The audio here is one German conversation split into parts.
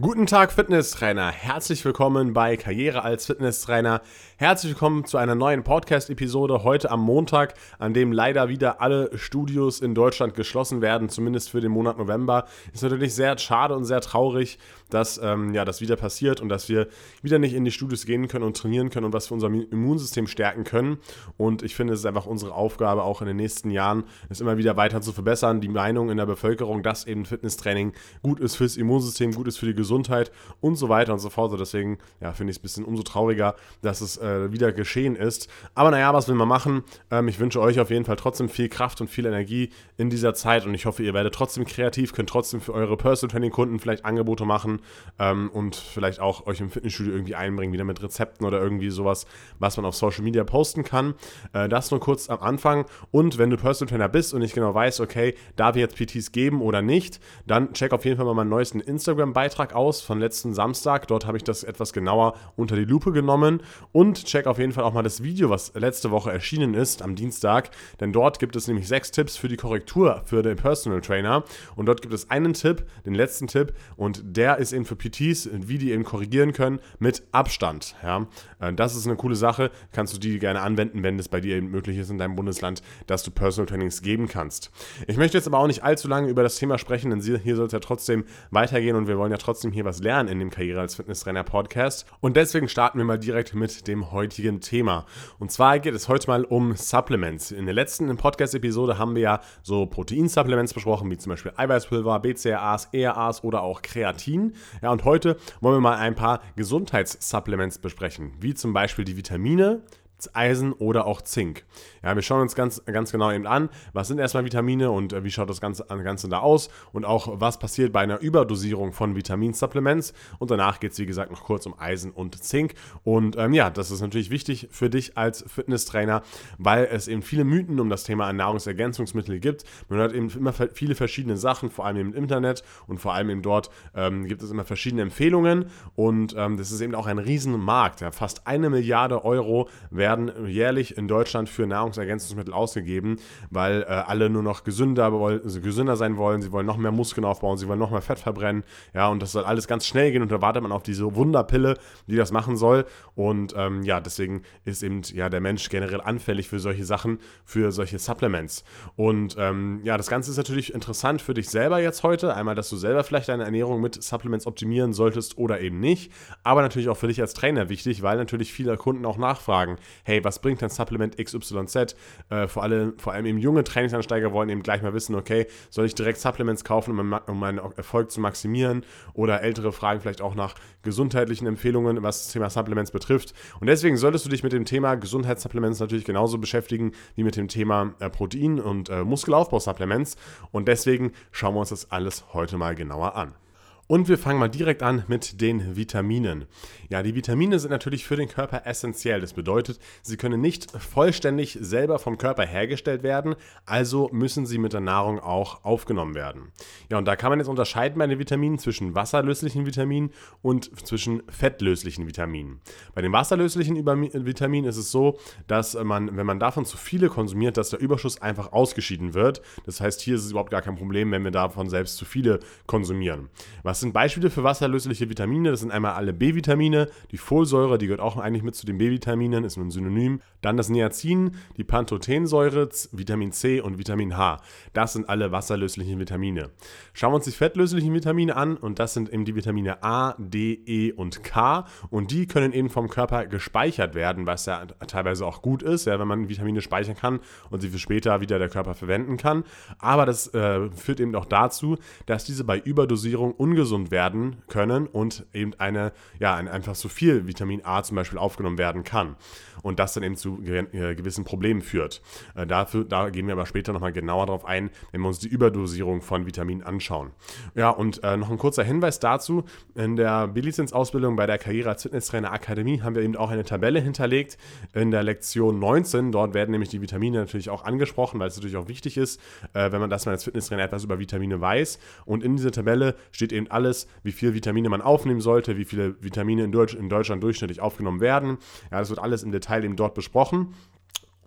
Guten Tag, Fitnesstrainer. Herzlich willkommen bei Karriere als Fitnesstrainer. Herzlich willkommen zu einer neuen Podcast-Episode heute am Montag, an dem leider wieder alle Studios in Deutschland geschlossen werden, zumindest für den Monat November. Ist natürlich sehr schade und sehr traurig, dass ähm, ja, das wieder passiert und dass wir wieder nicht in die Studios gehen können und trainieren können und was für unser Immunsystem stärken können. Und ich finde, es ist einfach unsere Aufgabe, auch in den nächsten Jahren, es immer wieder weiter zu verbessern. Die Meinung in der Bevölkerung, dass eben Fitnesstraining gut ist fürs Immunsystem, gut ist für die Gesundheit und so weiter und so fort. Deswegen ja, finde ich es ein bisschen umso trauriger, dass es äh, wieder geschehen ist. Aber naja, was will man machen? Ähm, ich wünsche euch auf jeden Fall trotzdem viel Kraft und viel Energie in dieser Zeit und ich hoffe, ihr werdet trotzdem kreativ, könnt trotzdem für eure Personal Training Kunden vielleicht Angebote machen ähm, und vielleicht auch euch im Fitnessstudio irgendwie einbringen, wieder mit Rezepten oder irgendwie sowas, was man auf Social Media posten kann. Äh, das nur kurz am Anfang. Und wenn du Personal Trainer bist und nicht genau weißt, okay, darf ich jetzt PTs geben oder nicht, dann check auf jeden Fall mal meinen neuesten Instagram-Beitrag aus von letzten Samstag. Dort habe ich das etwas genauer unter die Lupe genommen. Und check auf jeden Fall auch mal das Video, was letzte Woche erschienen ist, am Dienstag. Denn dort gibt es nämlich sechs Tipps für die Korrektur für den Personal Trainer. Und dort gibt es einen Tipp, den letzten Tipp. Und der ist eben für PTs PTs, wie die eben korrigieren können, mit Abstand. Ja? Äh, das ist eine coole Sache. Kannst du die gerne anwenden, wenn es bei dir eben möglich ist in deinem Bundesland, dass du Personal Trainings geben kannst. Ich möchte jetzt aber auch nicht allzu lange über das Thema sprechen, denn hier soll es ja trotzdem weitergehen und wir wollen ja trotzdem hier was lernen in dem Karriere als Fitnesstrainer Podcast. Und deswegen starten wir mal direkt mit dem heutigen Thema. Und zwar geht es heute mal um Supplements. In der letzten Podcast-Episode haben wir ja so Protein-Supplements besprochen, wie zum Beispiel Eiweißpulver, BCAAs, ERAs oder auch Kreatin. Ja, und heute wollen wir mal ein paar Gesundheitssupplements besprechen, wie zum Beispiel die Vitamine, Eisen oder auch Zink. Ja, wir schauen uns ganz, ganz genau eben an, was sind erstmal Vitamine und äh, wie schaut das Ganze, Ganze da aus und auch was passiert bei einer Überdosierung von Vitaminsupplements. Und danach geht es, wie gesagt, noch kurz um Eisen und Zink. Und ähm, ja, das ist natürlich wichtig für dich als Fitnesstrainer, weil es eben viele Mythen um das Thema Nahrungsergänzungsmittel gibt. Man hört eben immer viele verschiedene Sachen, vor allem im Internet und vor allem eben dort ähm, gibt es immer verschiedene Empfehlungen und ähm, das ist eben auch ein Riesenmarkt. Ja. Fast eine Milliarde Euro werden werden jährlich in Deutschland für Nahrungsergänzungsmittel ausgegeben, weil äh, alle nur noch gesünder, also gesünder sein wollen. Sie wollen noch mehr Muskeln aufbauen, sie wollen noch mehr Fett verbrennen. Ja, und das soll alles ganz schnell gehen und da wartet man auf diese Wunderpille, die das machen soll. Und ähm, ja, deswegen ist eben ja der Mensch generell anfällig für solche Sachen, für solche Supplements. Und ähm, ja, das Ganze ist natürlich interessant für dich selber jetzt heute. Einmal, dass du selber vielleicht deine Ernährung mit Supplements optimieren solltest oder eben nicht. Aber natürlich auch für dich als Trainer wichtig, weil natürlich viele Kunden auch nachfragen, hey, was bringt denn Supplement XYZ? Äh, vor, allem, vor allem eben junge Trainingsansteiger wollen eben gleich mal wissen, okay, soll ich direkt Supplements kaufen, um, um meinen Erfolg zu maximieren? Oder ältere fragen vielleicht auch nach gesundheitlichen Empfehlungen, was das Thema Supplements betrifft. Und deswegen solltest du dich mit dem Thema Gesundheitssupplements natürlich genauso beschäftigen wie mit dem Thema äh, Protein- und äh, Muskelaufbausupplements. Und deswegen schauen wir uns das alles heute mal genauer an. Und wir fangen mal direkt an mit den Vitaminen. Ja, die Vitamine sind natürlich für den Körper essentiell. Das bedeutet, sie können nicht vollständig selber vom Körper hergestellt werden, also müssen sie mit der Nahrung auch aufgenommen werden. Ja, und da kann man jetzt unterscheiden bei den Vitaminen zwischen wasserlöslichen Vitaminen und zwischen fettlöslichen Vitaminen. Bei den wasserlöslichen Vitaminen ist es so, dass man, wenn man davon zu viele konsumiert, dass der Überschuss einfach ausgeschieden wird. Das heißt, hier ist es überhaupt gar kein Problem, wenn wir davon selbst zu viele konsumieren. Was sind Beispiele für wasserlösliche Vitamine? Das sind einmal alle B-Vitamine, die Folsäure, die gehört auch eigentlich mit zu den B-Vitaminen, ist nur ein Synonym. Dann das Niacin, die Pantothensäure, Vitamin C und Vitamin H. Das sind alle wasserlöslichen Vitamine. Schauen wir uns die fettlöslichen Vitamine an und das sind eben die Vitamine A, D, E und K und die können eben vom Körper gespeichert werden, was ja teilweise auch gut ist, ja, wenn man Vitamine speichern kann und sie für später wieder der Körper verwenden kann. Aber das äh, führt eben auch dazu, dass diese bei Überdosierung ungesund ungesund werden können und eben eine, ja, ein, einfach zu viel Vitamin A zum Beispiel aufgenommen werden kann. Und das dann eben zu äh, gewissen Problemen führt. Äh, dafür, da gehen wir aber später nochmal genauer darauf ein, wenn wir uns die Überdosierung von Vitaminen anschauen. Ja, und äh, noch ein kurzer Hinweis dazu. In der B-Lizenz-Ausbildung bei der Karriere als Fitnesstrainer Akademie haben wir eben auch eine Tabelle hinterlegt in der Lektion 19. Dort werden nämlich die Vitamine natürlich auch angesprochen, weil es natürlich auch wichtig ist, äh, wenn man das mal als Fitnesstrainer etwas über Vitamine weiß. Und in dieser Tabelle steht eben alles, wie viel Vitamine man aufnehmen sollte, wie viele Vitamine in, Deutsch, in Deutschland durchschnittlich aufgenommen werden. Ja, das wird alles im Detail eben dort besprochen.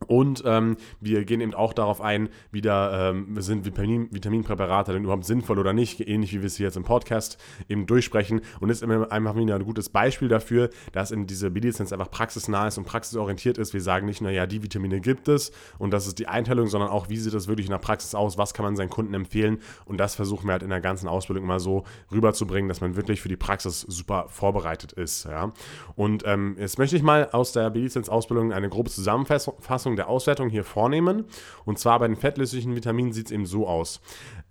Und ähm, wir gehen eben auch darauf ein, wieder ähm, sind Vitamin, Vitaminpräparate denn überhaupt sinnvoll oder nicht, ähnlich wie wir es hier jetzt im Podcast eben durchsprechen. Und ist einfach wieder ein gutes Beispiel dafür, dass in diese B-Lizenz einfach praxisnah ist und praxisorientiert ist. Wir sagen nicht nur, ja, die Vitamine gibt es und das ist die Einteilung, sondern auch, wie sieht das wirklich in der Praxis aus, was kann man seinen Kunden empfehlen. Und das versuchen wir halt in der ganzen Ausbildung immer so rüberzubringen, dass man wirklich für die Praxis super vorbereitet ist. Ja? Und ähm, jetzt möchte ich mal aus der B-Lizenz-Ausbildung eine grobe Zusammenfassung der Auswertung hier vornehmen. Und zwar bei den fettlöslichen Vitaminen sieht es eben so aus.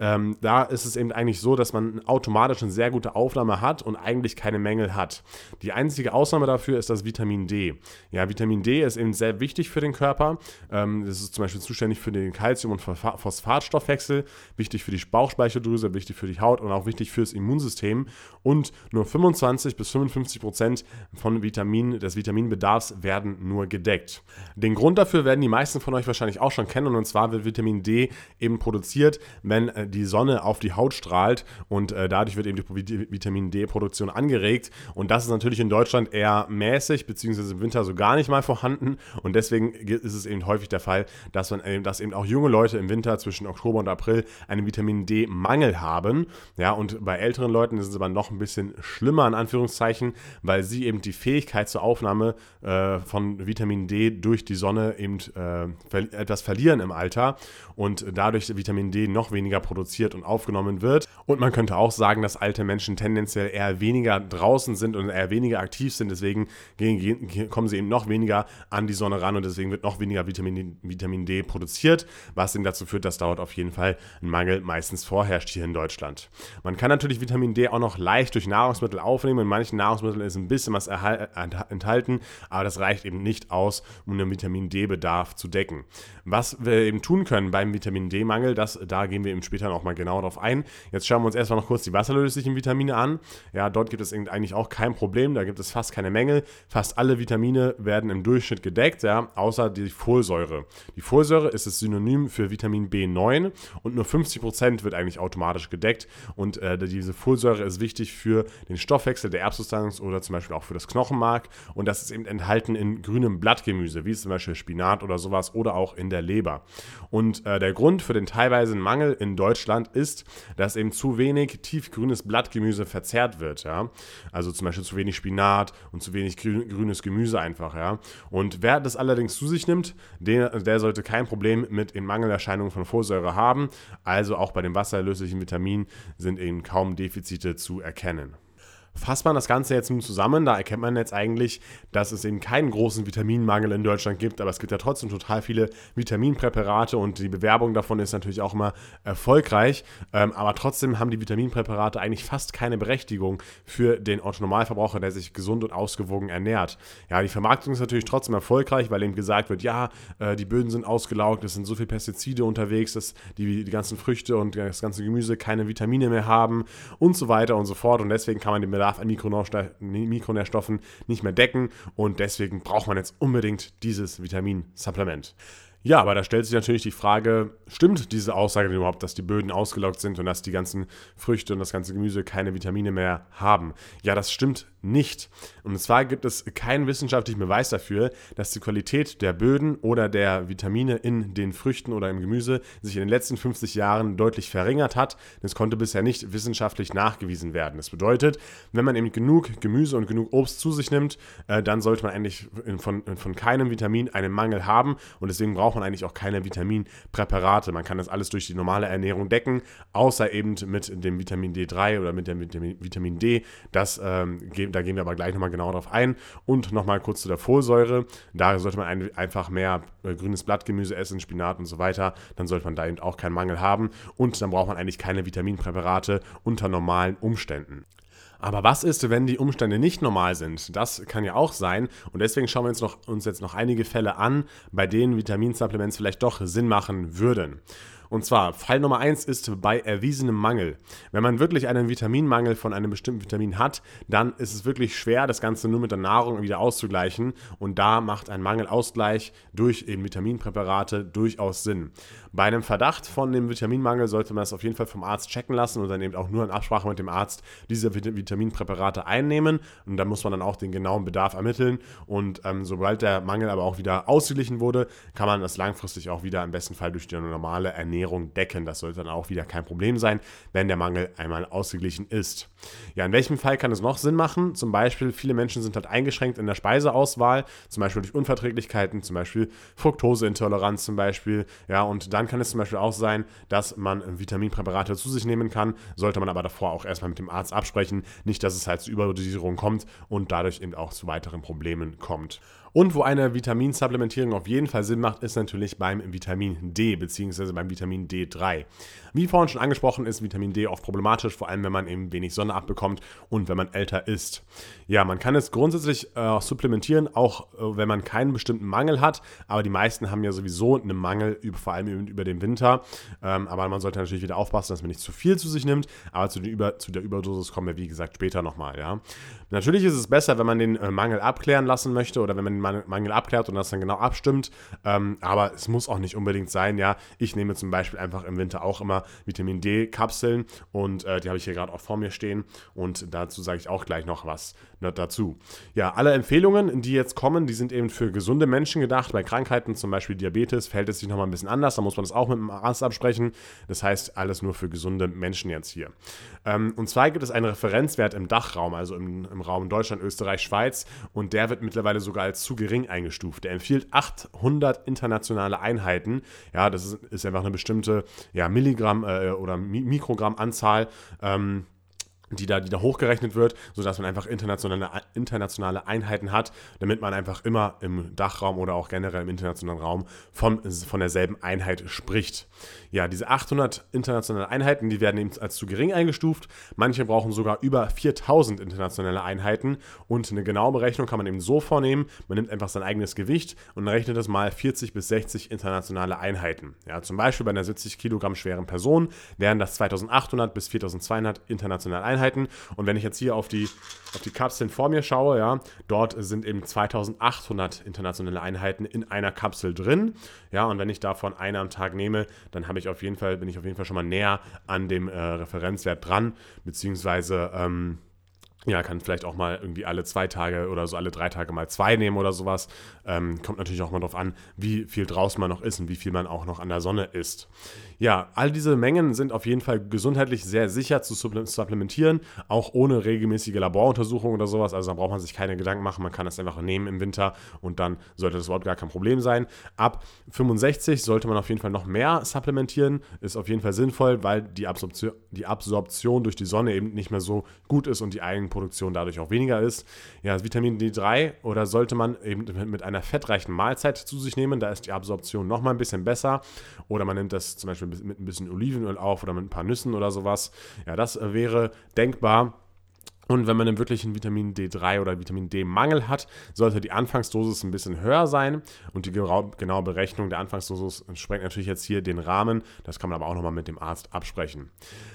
Ähm, da ist es eben eigentlich so, dass man automatisch eine sehr gute Aufnahme hat und eigentlich keine Mängel hat. Die einzige Ausnahme dafür ist das Vitamin D. Ja, Vitamin D ist eben sehr wichtig für den Körper. Ähm, das ist zum Beispiel zuständig für den Kalzium- und Phosphatstoffwechsel, wichtig für die Bauchspeicheldrüse, wichtig für die Haut und auch wichtig fürs Immunsystem. Und nur 25 bis 55 Prozent von Vitamin, des Vitaminbedarfs werden nur gedeckt. Den Grund dafür werden die meisten von euch wahrscheinlich auch schon kennen und zwar wird Vitamin D eben produziert, wenn äh, die Sonne auf die Haut strahlt und äh, dadurch wird eben die Vitamin D-Produktion angeregt. Und das ist natürlich in Deutschland eher mäßig, beziehungsweise im Winter so gar nicht mal vorhanden. Und deswegen ist es eben häufig der Fall, dass, man, äh, dass eben auch junge Leute im Winter zwischen Oktober und April einen Vitamin D-Mangel haben. Ja, und bei älteren Leuten ist es aber noch ein bisschen schlimmer, in Anführungszeichen, weil sie eben die Fähigkeit zur Aufnahme äh, von Vitamin D durch die Sonne eben äh, etwas verlieren im Alter und dadurch Vitamin D noch weniger produziert und aufgenommen wird. Und man könnte auch sagen, dass alte Menschen tendenziell eher weniger draußen sind und eher weniger aktiv sind. Deswegen kommen sie eben noch weniger an die Sonne ran und deswegen wird noch weniger Vitamin, Vitamin D produziert, was eben dazu führt, dass dort auf jeden Fall ein Mangel meistens vorherrscht hier in Deutschland. Man kann natürlich Vitamin D auch noch leicht durch Nahrungsmittel aufnehmen. In manchen Nahrungsmitteln ist ein bisschen was enthalten, aber das reicht eben nicht aus, um den Vitamin D-Bedarf zu decken. Was wir eben tun können beim Vitamin D-Mangel, da gehen wir eben später noch mal genau darauf ein. Jetzt schauen wir uns erstmal noch kurz die wasserlöslichen Vitamine an. Ja, dort gibt es eigentlich auch kein Problem, da gibt es fast keine Mängel. Fast alle Vitamine werden im Durchschnitt gedeckt, ja, außer die Folsäure. Die Folsäure ist das Synonym für Vitamin B9 und nur 50% wird eigentlich automatisch gedeckt und äh, diese Folsäure ist wichtig für den Stoffwechsel der Erbsubstanz oder zum Beispiel auch für das Knochenmark und das ist eben enthalten in grünem Blattgemüse, wie zum Beispiel Spinat oder sowas oder auch in der Leber. Und äh, der Grund für den teilweisen Mangel in Deutschland ist, dass eben zu wenig tiefgrünes Blattgemüse verzehrt wird. Ja? Also zum Beispiel zu wenig Spinat und zu wenig grün, grünes Gemüse einfach. Ja? Und wer das allerdings zu sich nimmt, der, der sollte kein Problem mit den Mangelerscheinungen von Folsäure haben. Also auch bei den wasserlöslichen Vitaminen sind eben kaum Defizite zu erkennen. Fasst man das Ganze jetzt nun zusammen, da erkennt man jetzt eigentlich, dass es eben keinen großen Vitaminmangel in Deutschland gibt, aber es gibt ja trotzdem total viele Vitaminpräparate und die Bewerbung davon ist natürlich auch immer erfolgreich. Ähm, aber trotzdem haben die Vitaminpräparate eigentlich fast keine Berechtigung für den Otto-Normalverbraucher, der sich gesund und ausgewogen ernährt. Ja, die Vermarktung ist natürlich trotzdem erfolgreich, weil eben gesagt wird, ja, äh, die Böden sind ausgelaugt, es sind so viele Pestizide unterwegs, dass die, die ganzen Früchte und das ganze Gemüse keine Vitamine mehr haben und so weiter und so fort. Und deswegen kann man den Bedarf an Mikronährstoffen nicht mehr decken und deswegen braucht man jetzt unbedingt dieses Vitaminsupplement. Ja, aber da stellt sich natürlich die Frage, stimmt diese Aussage denn überhaupt, dass die Böden ausgelaugt sind und dass die ganzen Früchte und das ganze Gemüse keine Vitamine mehr haben? Ja, das stimmt nicht. Und zwar gibt es keinen wissenschaftlichen Beweis dafür, dass die Qualität der Böden oder der Vitamine in den Früchten oder im Gemüse sich in den letzten 50 Jahren deutlich verringert hat. Das konnte bisher nicht wissenschaftlich nachgewiesen werden. Das bedeutet, wenn man eben genug Gemüse und genug Obst zu sich nimmt, äh, dann sollte man eigentlich von, von keinem Vitamin einen Mangel haben und deswegen braucht braucht man eigentlich auch keine Vitaminpräparate. Man kann das alles durch die normale Ernährung decken, außer eben mit dem Vitamin D3 oder mit dem Vitamin D. Das, ähm, da gehen wir aber gleich nochmal genau drauf ein. Und nochmal kurz zu der Folsäure. Da sollte man ein, einfach mehr äh, grünes Blattgemüse essen, Spinat und so weiter. Dann sollte man da eben auch keinen Mangel haben. Und dann braucht man eigentlich keine Vitaminpräparate unter normalen Umständen. Aber was ist, wenn die Umstände nicht normal sind? Das kann ja auch sein. Und deswegen schauen wir uns, noch, uns jetzt noch einige Fälle an, bei denen Vitaminsupplements vielleicht doch Sinn machen würden. Und zwar, Fall Nummer 1 ist bei erwiesenem Mangel. Wenn man wirklich einen Vitaminmangel von einem bestimmten Vitamin hat, dann ist es wirklich schwer, das Ganze nur mit der Nahrung wieder auszugleichen. Und da macht ein Mangelausgleich durch eben Vitaminpräparate durchaus Sinn. Bei einem Verdacht von dem Vitaminmangel sollte man es auf jeden Fall vom Arzt checken lassen und dann eben auch nur in Absprache mit dem Arzt diese Vitaminpräparate einnehmen. Und da muss man dann auch den genauen Bedarf ermitteln. Und ähm, sobald der Mangel aber auch wieder ausgeglichen wurde, kann man das langfristig auch wieder im besten Fall durch die normale Ernährung decken. Das sollte dann auch wieder kein Problem sein, wenn der Mangel einmal ausgeglichen ist. Ja, in welchem Fall kann es noch Sinn machen? Zum Beispiel, viele Menschen sind halt eingeschränkt in der Speiseauswahl, zum Beispiel durch Unverträglichkeiten, zum Beispiel Fructoseintoleranz zum Beispiel. Ja, und dann kann es zum Beispiel auch sein, dass man Vitaminpräparate zu sich nehmen kann, sollte man aber davor auch erstmal mit dem Arzt absprechen, nicht, dass es halt zu Überdosierung kommt und dadurch eben auch zu weiteren Problemen kommt. Und wo eine Vitaminsupplementierung auf jeden Fall Sinn macht, ist natürlich beim Vitamin D bzw. beim Vitamin D3. Wie vorhin schon angesprochen, ist Vitamin D oft problematisch, vor allem wenn man eben wenig Sonne abbekommt und wenn man älter ist. Ja, man kann es grundsätzlich äh, supplementieren, auch äh, wenn man keinen bestimmten Mangel hat, aber die meisten haben ja sowieso einen Mangel, über, vor allem über den Winter. Ähm, aber man sollte natürlich wieder aufpassen, dass man nicht zu viel zu sich nimmt, aber zu, über, zu der Überdosis kommen wir, wie gesagt, später nochmal. Ja. Natürlich ist es besser, wenn man den äh, Mangel abklären lassen möchte oder wenn man den Mangel abklärt und das dann genau abstimmt. Ähm, aber es muss auch nicht unbedingt sein. Ja, ich nehme zum Beispiel einfach im Winter auch immer Vitamin D-Kapseln und äh, die habe ich hier gerade auch vor mir stehen und dazu sage ich auch gleich noch was ne, dazu. Ja, alle Empfehlungen, die jetzt kommen, die sind eben für gesunde Menschen gedacht. Bei Krankheiten, zum Beispiel Diabetes, verhält es sich nochmal ein bisschen anders. Da muss man das auch mit dem Arzt absprechen. Das heißt, alles nur für gesunde Menschen jetzt hier. Ähm, und zwar gibt es einen Referenzwert im Dachraum, also im, im Raum Deutschland, Österreich, Schweiz und der wird mittlerweile sogar als zu gering eingestuft. Der empfiehlt 800 internationale Einheiten. Ja, das ist, ist einfach eine bestimmte ja, Milligramm äh, oder Mikrogramm Anzahl. Ähm, die da, die da hochgerechnet wird, sodass man einfach internationale, internationale Einheiten hat, damit man einfach immer im Dachraum oder auch generell im internationalen Raum von, von derselben Einheit spricht. Ja, diese 800 internationale Einheiten, die werden eben als zu gering eingestuft. Manche brauchen sogar über 4000 internationale Einheiten und eine genaue Berechnung kann man eben so vornehmen, man nimmt einfach sein eigenes Gewicht und rechnet das mal 40 bis 60 internationale Einheiten. Ja, zum Beispiel bei einer 70 Kilogramm schweren Person wären das 2800 bis 4200 internationale Einheiten. Einheiten. Und wenn ich jetzt hier auf die, auf die Kapseln vor mir schaue, ja, dort sind eben 2800 internationale Einheiten in einer Kapsel drin. Ja, und wenn ich davon eine am Tag nehme, dann habe ich auf jeden Fall, bin ich auf jeden Fall schon mal näher an dem äh, Referenzwert dran, beziehungsweise ähm, ja, kann vielleicht auch mal irgendwie alle zwei Tage oder so alle drei Tage mal zwei nehmen oder sowas. Ähm, kommt natürlich auch mal darauf an, wie viel draußen man noch ist und wie viel man auch noch an der Sonne isst. Ja, all diese Mengen sind auf jeden Fall gesundheitlich sehr sicher zu supplementieren, auch ohne regelmäßige Laboruntersuchungen oder sowas. Also da braucht man sich keine Gedanken machen, man kann das einfach nehmen im Winter und dann sollte das überhaupt gar kein Problem sein. Ab 65 sollte man auf jeden Fall noch mehr supplementieren, ist auf jeden Fall sinnvoll, weil die Absorption, die Absorption durch die Sonne eben nicht mehr so gut ist und die Eigenproduktion dadurch auch weniger ist. Ja, Vitamin D3 oder sollte man eben mit einer fettreichen Mahlzeit zu sich nehmen, da ist die Absorption noch mal ein bisschen besser. Oder man nimmt das zum Beispiel mit ein bisschen Olivenöl auf oder mit ein paar Nüssen oder sowas. Ja, das wäre denkbar. Und wenn man einen wirklichen Vitamin D3 oder Vitamin D-Mangel hat, sollte die Anfangsdosis ein bisschen höher sein. Und die genaue Berechnung der Anfangsdosis sprengt natürlich jetzt hier den Rahmen. Das kann man aber auch nochmal mit dem Arzt absprechen.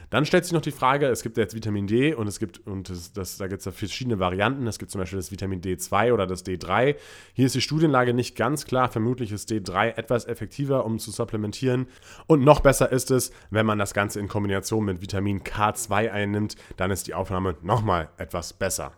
Dann stellt sich noch die Frage, es gibt jetzt Vitamin D und es gibt, und das, das, da gibt es ja verschiedene Varianten. Es gibt zum Beispiel das Vitamin D2 oder das D3. Hier ist die Studienlage nicht ganz klar. Vermutlich ist D3 etwas effektiver, um zu supplementieren. Und noch besser ist es, wenn man das Ganze in Kombination mit Vitamin K2 einnimmt, dann ist die Aufnahme nochmal etwas besser.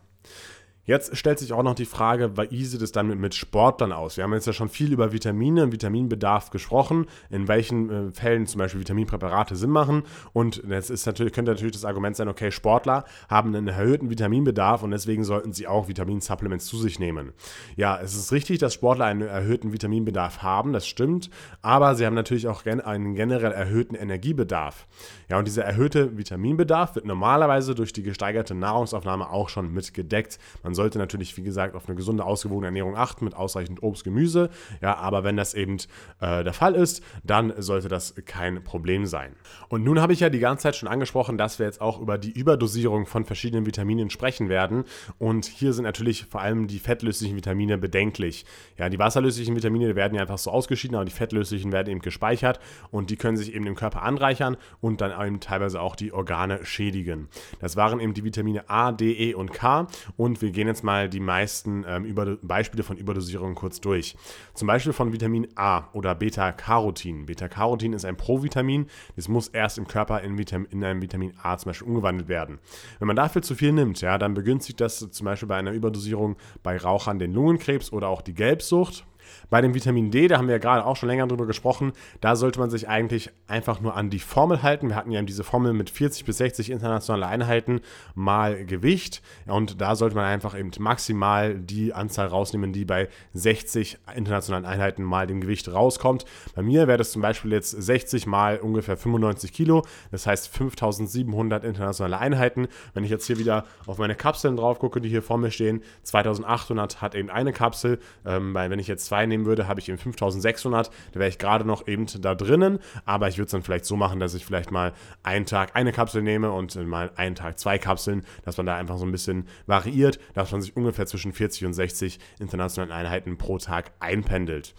Jetzt stellt sich auch noch die Frage, wie sieht es dann mit, mit, Sportlern aus? Wir haben jetzt ja schon viel über Vitamine und Vitaminbedarf gesprochen, in welchen äh, Fällen zum Beispiel Vitaminpräparate Sinn machen. Und jetzt ist natürlich, könnte natürlich das Argument sein, okay, Sportler haben einen erhöhten Vitaminbedarf und deswegen sollten sie auch Vitaminsupplements zu sich nehmen. Ja, es ist richtig, dass Sportler einen erhöhten Vitaminbedarf haben, das stimmt, aber sie haben natürlich auch einen generell erhöhten Energiebedarf. Ja, und dieser erhöhte Vitaminbedarf wird normalerweise durch die gesteigerte Nahrungsaufnahme auch schon mitgedeckt. Man sollte natürlich, wie gesagt, auf eine gesunde, ausgewogene Ernährung achten mit ausreichend Obst, Gemüse. Ja, aber wenn das eben äh, der Fall ist, dann sollte das kein Problem sein. Und nun habe ich ja die ganze Zeit schon angesprochen, dass wir jetzt auch über die Überdosierung von verschiedenen Vitaminen sprechen werden. Und hier sind natürlich vor allem die fettlöslichen Vitamine bedenklich. Ja, die wasserlöslichen Vitamine werden ja einfach so ausgeschieden, aber die fettlöslichen werden eben gespeichert und die können sich eben im Körper anreichern und dann eben teilweise auch die Organe schädigen. Das waren eben die Vitamine A, D, E und K und wir gehen jetzt mal die meisten ähm, über Beispiele von Überdosierungen kurz durch. Zum Beispiel von Vitamin A oder Beta-Carotin. Beta-Carotin ist ein Provitamin, das muss erst im Körper in, Vitam in ein Vitamin A zum Beispiel umgewandelt werden. Wenn man dafür zu viel nimmt, ja, dann begünstigt das zum Beispiel bei einer Überdosierung bei Rauchern den Lungenkrebs oder auch die Gelbsucht. Bei dem Vitamin D, da haben wir ja gerade auch schon länger drüber gesprochen, da sollte man sich eigentlich einfach nur an die Formel halten. Wir hatten ja diese Formel mit 40 bis 60 internationale Einheiten mal Gewicht. Und da sollte man einfach eben maximal die Anzahl rausnehmen, die bei 60 internationalen Einheiten mal dem Gewicht rauskommt. Bei mir wäre das zum Beispiel jetzt 60 mal ungefähr 95 Kilo. Das heißt 5700 internationale Einheiten. Wenn ich jetzt hier wieder auf meine Kapseln drauf gucke, die hier vor mir stehen, 2800 hat eben eine Kapsel. Ähm, weil wenn ich jetzt zwei einnehmen würde, habe ich eben 5600. Da wäre ich gerade noch eben da drinnen. Aber ich würde es dann vielleicht so machen, dass ich vielleicht mal einen Tag eine Kapsel nehme und mal einen Tag zwei Kapseln, dass man da einfach so ein bisschen variiert, dass man sich ungefähr zwischen 40 und 60 internationalen Einheiten pro Tag einpendelt.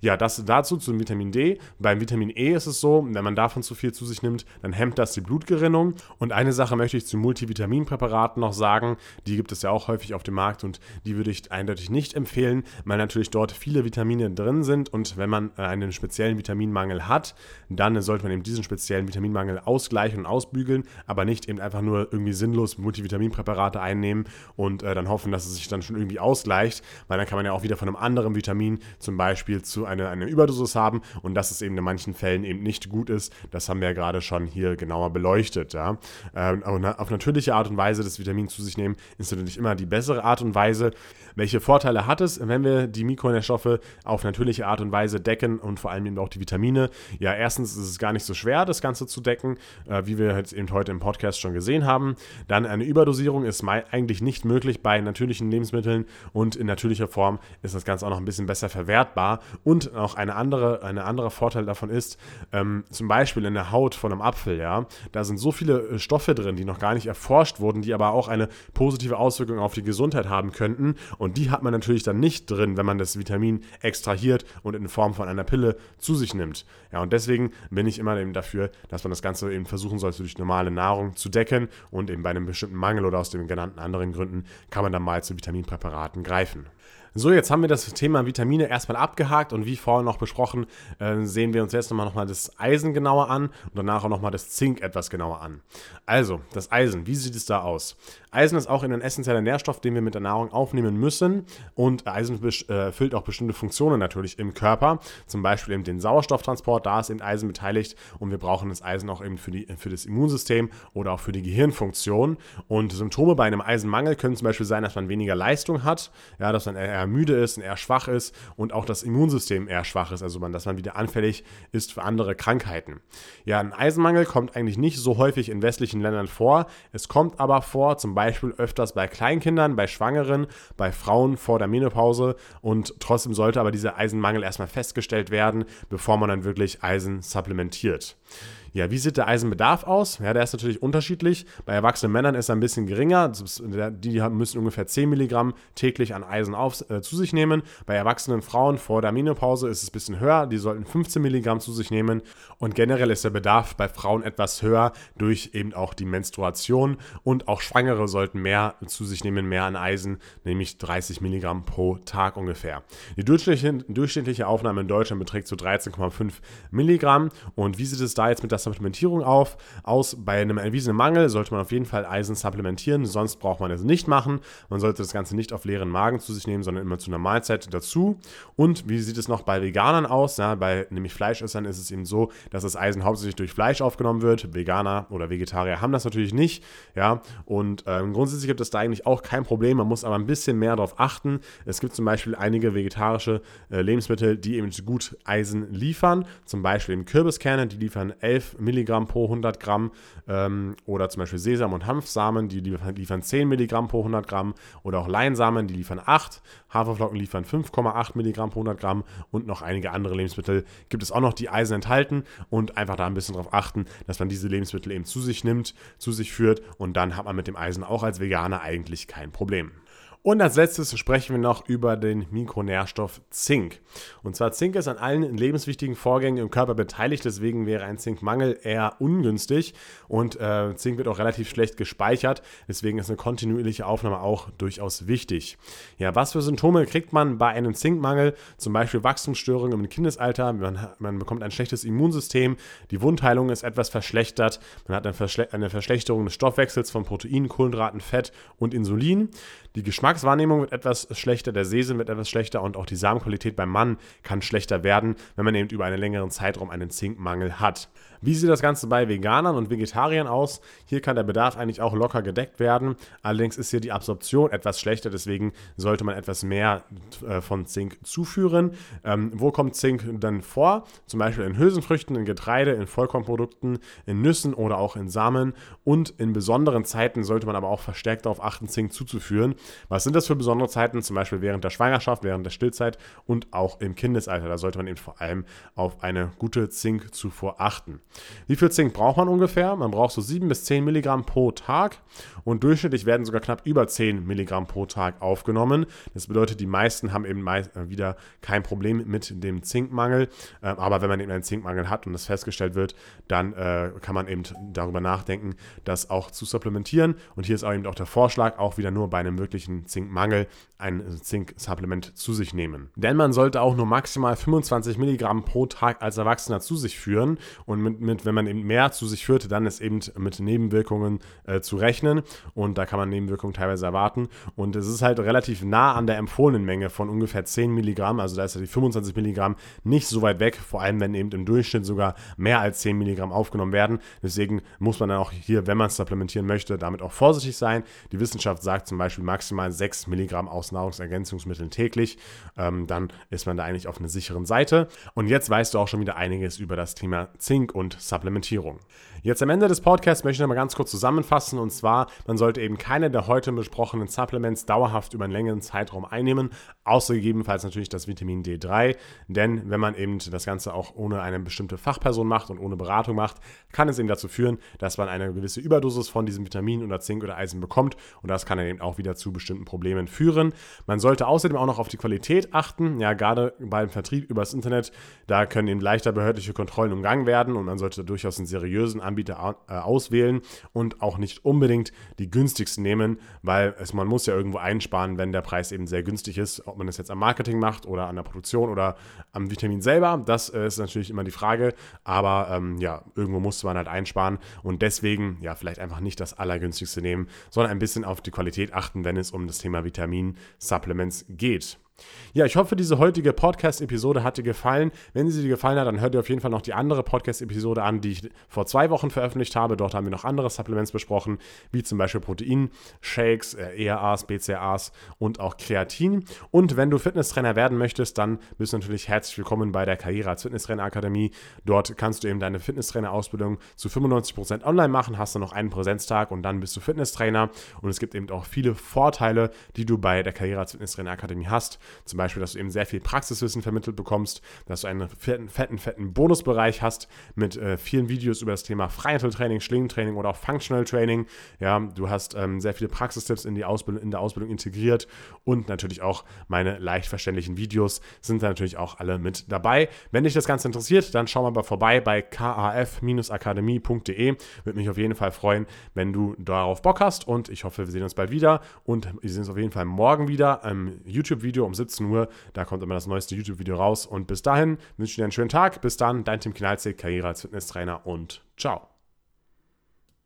Ja, das dazu zum Vitamin D. Beim Vitamin E ist es so, wenn man davon zu viel zu sich nimmt, dann hemmt das die Blutgerinnung. Und eine Sache möchte ich zu Multivitaminpräparaten noch sagen. Die gibt es ja auch häufig auf dem Markt und die würde ich eindeutig nicht empfehlen, weil natürlich dort viele Vitamine drin sind. Und wenn man einen speziellen Vitaminmangel hat, dann sollte man eben diesen speziellen Vitaminmangel ausgleichen und ausbügeln, aber nicht eben einfach nur irgendwie sinnlos Multivitaminpräparate einnehmen und äh, dann hoffen, dass es sich dann schon irgendwie ausgleicht, weil dann kann man ja auch wieder von einem anderen Vitamin zum Beispiel zu eine, eine Überdosis haben und dass es eben in manchen Fällen eben nicht gut ist. Das haben wir ja gerade schon hier genauer beleuchtet. Ja. Ähm, auf natürliche Art und Weise das Vitamin zu sich nehmen, ist natürlich immer die bessere Art und Weise. Welche Vorteile hat es, wenn wir die Mikronährstoffe auf natürliche Art und Weise decken und vor allem eben auch die Vitamine? Ja, erstens ist es gar nicht so schwer, das Ganze zu decken, äh, wie wir jetzt eben heute im Podcast schon gesehen haben. Dann eine Überdosierung ist eigentlich nicht möglich bei natürlichen Lebensmitteln und in natürlicher Form ist das Ganze auch noch ein bisschen besser verwertbar. Und auch eine andere, eine andere Vorteil davon ist, ähm, zum Beispiel in der Haut von einem Apfel, ja, da sind so viele äh, Stoffe drin, die noch gar nicht erforscht wurden, die aber auch eine positive Auswirkung auf die Gesundheit haben könnten. Und und die hat man natürlich dann nicht drin, wenn man das Vitamin extrahiert und in Form von einer Pille zu sich nimmt. Ja, und deswegen bin ich immer eben dafür, dass man das Ganze eben versuchen sollte, durch normale Nahrung zu decken und eben bei einem bestimmten Mangel oder aus den genannten anderen Gründen kann man dann mal zu Vitaminpräparaten greifen. So, jetzt haben wir das Thema Vitamine erstmal abgehakt und wie vorhin noch besprochen, äh, sehen wir uns jetzt nochmal noch mal das Eisen genauer an und danach auch nochmal das Zink etwas genauer an. Also, das Eisen, wie sieht es da aus? Eisen ist auch ein essentieller Nährstoff, den wir mit der Nahrung aufnehmen müssen und Eisen erfüllt äh, auch bestimmte Funktionen natürlich im Körper, zum Beispiel eben den Sauerstofftransport, da ist eben Eisen beteiligt und wir brauchen das Eisen auch eben für, die, für das Immunsystem oder auch für die Gehirnfunktion und Symptome bei einem Eisenmangel können zum Beispiel sein, dass man weniger Leistung hat, ja, dass man eher müde ist und eher schwach ist und auch das Immunsystem eher schwach ist, also man, dass man wieder anfällig ist für andere Krankheiten. Ja, ein Eisenmangel kommt eigentlich nicht so häufig in westlichen Ländern vor. Es kommt aber vor, zum Beispiel öfters bei Kleinkindern, bei Schwangeren, bei Frauen vor der Menopause und trotzdem sollte aber dieser Eisenmangel erstmal festgestellt werden, bevor man dann wirklich Eisen supplementiert. Ja, wie sieht der Eisenbedarf aus? Ja, der ist natürlich unterschiedlich. Bei erwachsenen Männern ist er ein bisschen geringer. Die müssen ungefähr 10 Milligramm täglich an Eisen auf, äh, zu sich nehmen. Bei erwachsenen Frauen vor der Menopause ist es ein bisschen höher. Die sollten 15 Milligramm zu sich nehmen. Und generell ist der Bedarf bei Frauen etwas höher durch eben auch die Menstruation. Und auch Schwangere sollten mehr zu sich nehmen, mehr an Eisen, nämlich 30 Milligramm pro Tag ungefähr. Die durchschnittliche, durchschnittliche Aufnahme in Deutschland beträgt so 13,5 Milligramm. Und wie sieht es da jetzt mit der Supplementierung auf. Aus bei einem erwiesenen Mangel sollte man auf jeden Fall Eisen supplementieren, sonst braucht man es nicht machen. Man sollte das Ganze nicht auf leeren Magen zu sich nehmen, sondern immer zu einer Mahlzeit dazu. Und wie sieht es noch bei Veganern aus? Ja, bei nämlich Fleischessern ist es eben so, dass das Eisen hauptsächlich durch Fleisch aufgenommen wird. Veganer oder Vegetarier haben das natürlich nicht. Ja, und ähm, grundsätzlich gibt es da eigentlich auch kein Problem. Man muss aber ein bisschen mehr darauf achten. Es gibt zum Beispiel einige vegetarische äh, Lebensmittel, die eben gut Eisen liefern. Zum Beispiel eben Kürbiskerne, die liefern 11 12 Milligramm pro 100 Gramm ähm, oder zum Beispiel Sesam- und Hanfsamen, die liefern 10 Milligramm pro 100 Gramm oder auch Leinsamen, die liefern 8, Haferflocken liefern 5,8 Milligramm pro 100 Gramm und noch einige andere Lebensmittel gibt es auch noch, die Eisen enthalten und einfach da ein bisschen darauf achten, dass man diese Lebensmittel eben zu sich nimmt, zu sich führt und dann hat man mit dem Eisen auch als Veganer eigentlich kein Problem. Und als letztes sprechen wir noch über den Mikronährstoff Zink. Und zwar Zink ist an allen lebenswichtigen Vorgängen im Körper beteiligt, deswegen wäre ein Zinkmangel eher ungünstig und äh, Zink wird auch relativ schlecht gespeichert, deswegen ist eine kontinuierliche Aufnahme auch durchaus wichtig. Ja, was für Symptome kriegt man bei einem Zinkmangel? Zum Beispiel Wachstumsstörungen im Kindesalter, man, man bekommt ein schlechtes Immunsystem, die Wundheilung ist etwas verschlechtert, man hat eine, Verschle eine Verschlechterung des Stoffwechsels von Protein, Kohlenhydraten, Fett und Insulin. Die Geschmackswahrnehmung wird etwas schlechter, der Sehsinn wird etwas schlechter und auch die Samenqualität beim Mann kann schlechter werden, wenn man eben über einen längeren Zeitraum einen Zinkmangel hat. Wie sieht das Ganze bei Veganern und Vegetariern aus? Hier kann der Bedarf eigentlich auch locker gedeckt werden. Allerdings ist hier die Absorption etwas schlechter, deswegen sollte man etwas mehr äh, von Zink zuführen. Ähm, wo kommt Zink dann vor? Zum Beispiel in Hülsenfrüchten, in Getreide, in Vollkornprodukten, in Nüssen oder auch in Samen. Und in besonderen Zeiten sollte man aber auch verstärkt darauf achten, Zink zuzuführen. Was sind das für besondere Zeiten? Zum Beispiel während der Schwangerschaft, während der Stillzeit und auch im Kindesalter. Da sollte man eben vor allem auf eine gute Zinkzufuhr achten. Wie viel Zink braucht man ungefähr? Man braucht so 7 bis 10 Milligramm pro Tag und durchschnittlich werden sogar knapp über 10 Milligramm pro Tag aufgenommen. Das bedeutet, die meisten haben eben äh, wieder kein Problem mit dem Zinkmangel. Äh, aber wenn man eben einen Zinkmangel hat und das festgestellt wird, dann äh, kann man eben darüber nachdenken, das auch zu supplementieren. Und hier ist auch eben auch der Vorschlag, auch wieder nur bei einem wirklichen Zinkmangel ein Zinksupplement zu sich nehmen. Denn man sollte auch nur maximal 25 Milligramm pro Tag als Erwachsener zu sich führen und mit mit, wenn man eben mehr zu sich führt, dann ist eben mit Nebenwirkungen äh, zu rechnen und da kann man Nebenwirkungen teilweise erwarten und es ist halt relativ nah an der empfohlenen Menge von ungefähr 10 Milligramm, also da ist ja die 25 Milligramm nicht so weit weg, vor allem wenn eben im Durchschnitt sogar mehr als 10 Milligramm aufgenommen werden. Deswegen muss man dann auch hier, wenn man es supplementieren möchte, damit auch vorsichtig sein. Die Wissenschaft sagt zum Beispiel maximal 6 Milligramm aus Nahrungsergänzungsmitteln täglich. Ähm, dann ist man da eigentlich auf einer sicheren Seite. Und jetzt weißt du auch schon wieder einiges über das Thema Zink und Supplementierung. Jetzt am Ende des Podcasts möchte ich noch mal ganz kurz zusammenfassen und zwar, man sollte eben keine der heute besprochenen Supplements dauerhaft über einen längeren Zeitraum einnehmen, außer gegebenenfalls natürlich das Vitamin D3, denn wenn man eben das Ganze auch ohne eine bestimmte Fachperson macht und ohne Beratung macht, kann es eben dazu führen, dass man eine gewisse Überdosis von diesem Vitamin oder Zink oder Eisen bekommt und das kann dann eben auch wieder zu bestimmten Problemen führen. Man sollte außerdem auch noch auf die Qualität achten, ja gerade beim Vertrieb übers Internet, da können eben leichter behördliche Kontrollen umgangen werden und man sollte durchaus einen seriösen Anbieter äh, auswählen und auch nicht unbedingt die günstigsten nehmen, weil es, man muss ja irgendwo einsparen, wenn der Preis eben sehr günstig ist, ob man das jetzt am Marketing macht oder an der Produktion oder am Vitamin selber, das äh, ist natürlich immer die Frage, aber ähm, ja, irgendwo musste man halt einsparen und deswegen ja vielleicht einfach nicht das allergünstigste nehmen, sondern ein bisschen auf die Qualität achten, wenn es um das Thema Vitamin-Supplements geht. Ja, ich hoffe, diese heutige Podcast-Episode hat dir gefallen. Wenn sie dir gefallen hat, dann hört dir auf jeden Fall noch die andere Podcast-Episode an, die ich vor zwei Wochen veröffentlicht habe. Dort haben wir noch andere Supplements besprochen, wie zum Beispiel Proteinshakes, äh, ERAs, BCAAs und auch Kreatin. Und wenn du Fitnesstrainer werden möchtest, dann bist du natürlich herzlich willkommen bei der Karriere als Fitnesstrainer Akademie. Dort kannst du eben deine Fitnesstrainer-Ausbildung zu 95% online machen, hast dann noch einen Präsenztag und dann bist du Fitnesstrainer. Und es gibt eben auch viele Vorteile, die du bei der Karriere als Fitnesstrainer Akademie hast. Zum Beispiel, dass du eben sehr viel Praxiswissen vermittelt bekommst, dass du einen fetten, fetten, fetten Bonusbereich hast mit äh, vielen Videos über das Thema Freihandeltraining, Schlingentraining oder auch Functional Training. Ja, du hast ähm, sehr viele Praxistipps in, die Ausbildung, in der Ausbildung integriert und natürlich auch meine leicht verständlichen Videos sind da natürlich auch alle mit dabei. Wenn dich das Ganze interessiert, dann schau mal vorbei bei kaf-akademie.de. Würde mich auf jeden Fall freuen, wenn du darauf Bock hast und ich hoffe, wir sehen uns bald wieder und wir sehen uns auf jeden Fall morgen wieder im YouTube-Video um 17 Uhr. Da kommt immer das neueste YouTube-Video raus. Und bis dahin wünsche ich dir einen schönen Tag. Bis dann, dein Tim Knalzig, Karriere als Fitnesstrainer und ciao.